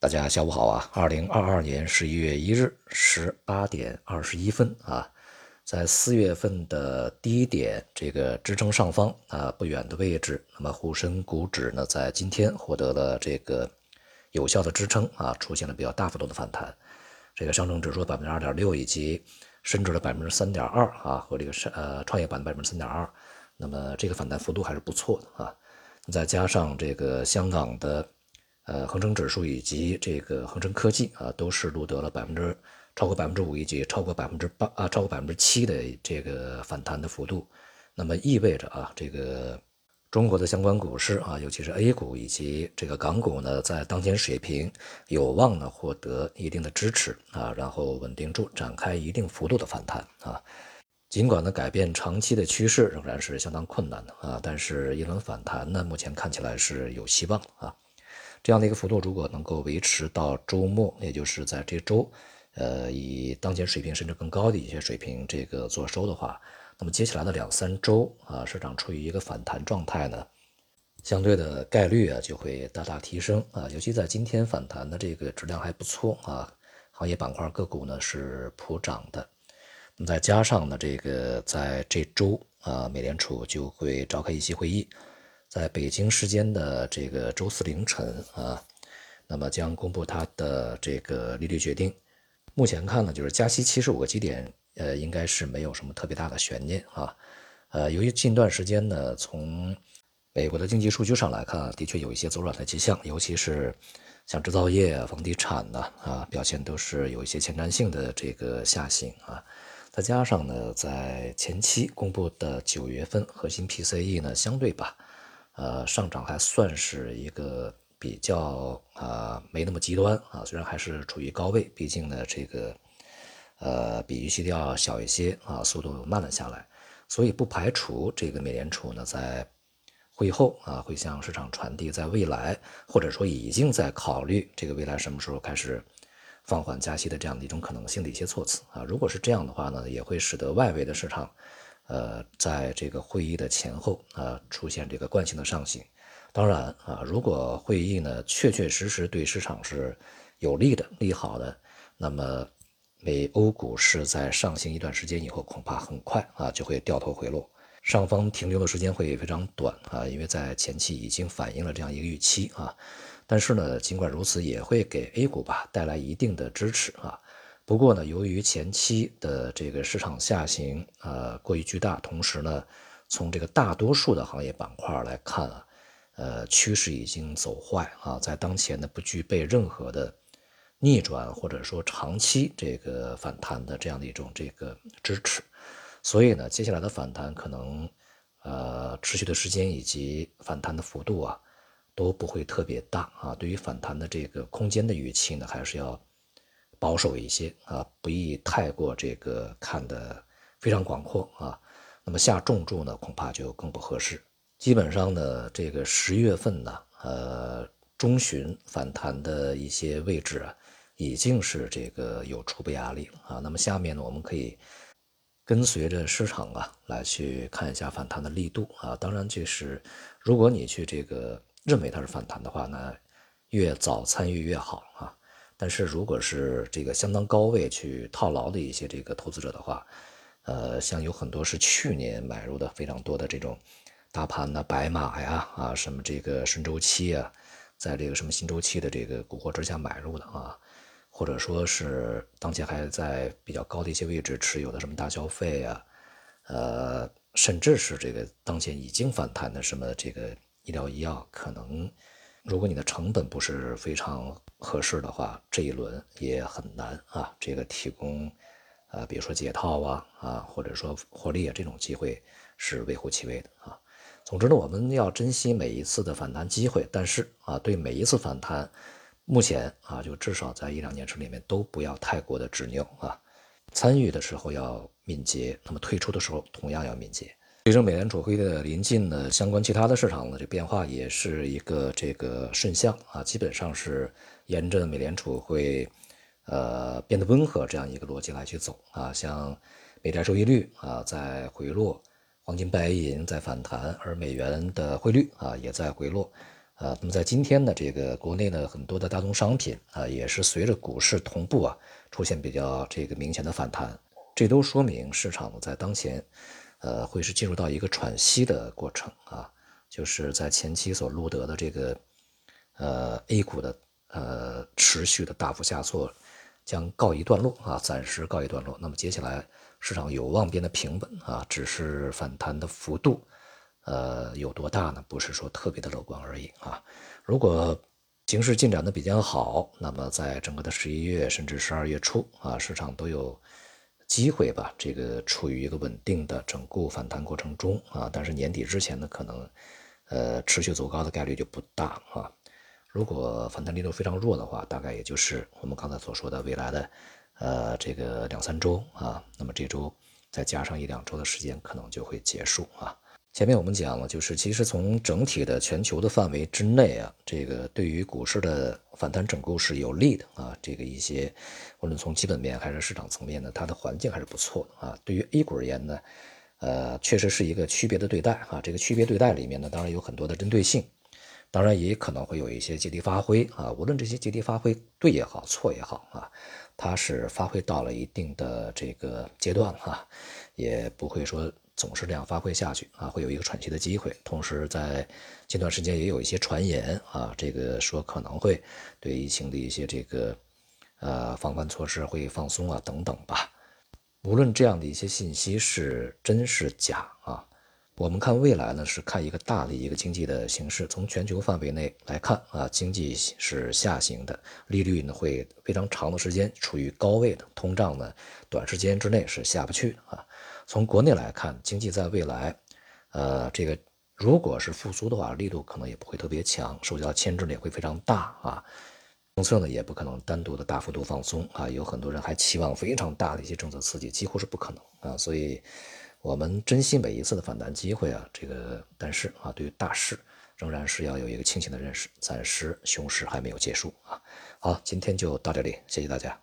大家下午好啊！二零二二年十一月一日十八点二十一分啊，在四月份的低点这个支撑上方啊不远的位置，那么沪深股指呢在今天获得了这个有效的支撑啊，出现了比较大幅度的反弹。这个上证指数百分之二点六，以及深指的百分之三点二啊，和这个是呃创业板百分之三点二，那么这个反弹幅度还是不错的啊。再加上这个香港的。呃，恒生指数以及这个恒生科技啊，都是录得了百分之超过百分之五以及超过百分之八啊，超过百分之七的这个反弹的幅度。那么意味着啊，这个中国的相关股市啊，尤其是 A 股以及这个港股呢，在当前水平有望呢获得一定的支持啊，然后稳定住，展开一定幅度的反弹啊。尽管呢，改变长期的趋势仍然是相当困难的啊，但是一轮反弹呢，目前看起来是有希望啊。这样的一个幅度，如果能够维持到周末，也就是在这周，呃，以当前水平甚至更高的一些水平这个做收的话，那么接下来的两三周啊，市场处于一个反弹状态呢，相对的概率啊就会大大提升啊，尤其在今天反弹的这个质量还不错啊，行业板块个股呢是普涨的，那么再加上呢这个在这周啊，美联储就会召开一些会议。在北京时间的这个周四凌晨啊，那么将公布它的这个利率决定。目前看呢，就是加息七十五个基点，呃，应该是没有什么特别大的悬念啊。呃，由于近段时间呢，从美国的经济数据上来看，的确有一些走软的迹象，尤其是像制造业、房地产呢啊，表现都是有一些前瞻性的这个下行啊。再加上呢，在前期公布的九月份核心 PCE 呢，相对吧。呃，上涨还算是一个比较啊，没那么极端啊，虽然还是处于高位，毕竟呢，这个呃比预期的要小一些啊，速度慢了下来，所以不排除这个美联储呢在会后啊会向市场传递在未来或者说已经在考虑这个未来什么时候开始放缓加息的这样的一种可能性的一些措辞啊，如果是这样的话呢，也会使得外围的市场。呃，在这个会议的前后啊，出现这个惯性的上行。当然啊，如果会议呢确确实实对市场是有利的、利好的，那么美欧股市在上行一段时间以后，恐怕很快啊就会掉头回落，上方停留的时间会非常短啊，因为在前期已经反映了这样一个预期啊。但是呢，尽管如此，也会给 A 股吧带来一定的支持啊。不过呢，由于前期的这个市场下行，呃，过于巨大，同时呢，从这个大多数的行业板块来看啊，呃，趋势已经走坏啊，在当前呢，不具备任何的逆转或者说长期这个反弹的这样的一种这个支持，所以呢，接下来的反弹可能，呃，持续的时间以及反弹的幅度啊，都不会特别大啊。对于反弹的这个空间的预期呢，还是要。保守一些啊，不宜太过这个看的非常广阔啊。那么下重注呢，恐怕就更不合适。基本上呢，这个十月份呢，呃，中旬反弹的一些位置啊，已经是这个有初步压力了啊。那么下面呢，我们可以跟随着市场啊，来去看一下反弹的力度啊。当然，就是如果你去这个认为它是反弹的话呢，越早参与越好啊。但是如果是这个相当高位去套牢的一些这个投资者的话，呃，像有很多是去年买入的非常多的这种大盘呐、白马呀啊，什么这个顺周期啊，在这个什么新周期的这个蛊惑之下买入的啊，或者说是当前还在比较高的一些位置持有的什么大消费啊，呃，甚至是这个当前已经反弹的什么这个医疗医药，可能如果你的成本不是非常。合适的话，这一轮也很难啊。这个提供，呃，比如说解套啊，啊，或者说获利啊，这种机会是微乎其微的啊。总之呢，我们要珍惜每一次的反弹机会，但是啊，对每一次反弹，目前啊，就至少在一两年时里面都不要太过的执拗啊。参与的时候要敏捷，那么退出的时候同样要敏捷。随着美联储会的临近呢，相关其他的市场呢，这变化也是一个这个顺向啊，基本上是。沿着美联储会，呃，变得温和这样一个逻辑来去走啊，像美债收益率啊在回落，黄金白银在反弹，而美元的汇率啊也在回落，啊，那么在今天呢，这个国内呢很多的大宗商品啊，也是随着股市同步啊出现比较这个明显的反弹，这都说明市场在当前，呃，会是进入到一个喘息的过程啊，就是在前期所录得的这个呃 A 股的呃持续的大幅下挫将告一段落啊，暂时告一段落。那么接下来市场有望变得平稳啊，只是反弹的幅度。呃，有多大呢？不是说特别的乐观而已啊。如果形势进展的比较好，那么在整个的十一月甚至十二月初啊，市场都有机会吧，这个处于一个稳定的整固反弹过程中啊。但是年底之前呢，可能呃持续走高的概率就不大啊。如果反弹力度非常弱的话，大概也就是我们刚才所说的未来的呃这个两三周啊。那么这周再加上一两周的时间，可能就会结束啊。前面我们讲了，就是其实从整体的全球的范围之内啊，这个对于股市的反弹整固是有利的啊。这个一些无论从基本面还是市场层面呢，它的环境还是不错的啊。对于 A 股而言呢，呃，确实是一个区别的对待啊。这个区别对待里面呢，当然有很多的针对性，当然也可能会有一些借题发挥啊。无论这些借题发挥对也好，错也好啊，它是发挥到了一定的这个阶段哈，也不会说。总是这样发挥下去啊，会有一个喘息的机会。同时，在近段时间也有一些传言啊，这个说可能会对疫情的一些这个呃防范措施会放松啊等等吧。无论这样的一些信息是真是假啊，我们看未来呢是看一个大的一个经济的形势。从全球范围内来看啊，经济是下行的，利率呢会非常长的时间处于高位的，通胀呢短时间之内是下不去的啊。从国内来看，经济在未来，呃，这个如果是复苏的话，力度可能也不会特别强，受到牵制也会非常大啊。政策呢也不可能单独的大幅度放松啊，有很多人还期望非常大的一些政策刺激，几乎是不可能啊。所以，我们珍惜每一次的反弹机会啊。这个但是啊，对于大势仍然是要有一个清醒的认识，暂时熊市还没有结束啊。好，今天就到这里，谢谢大家。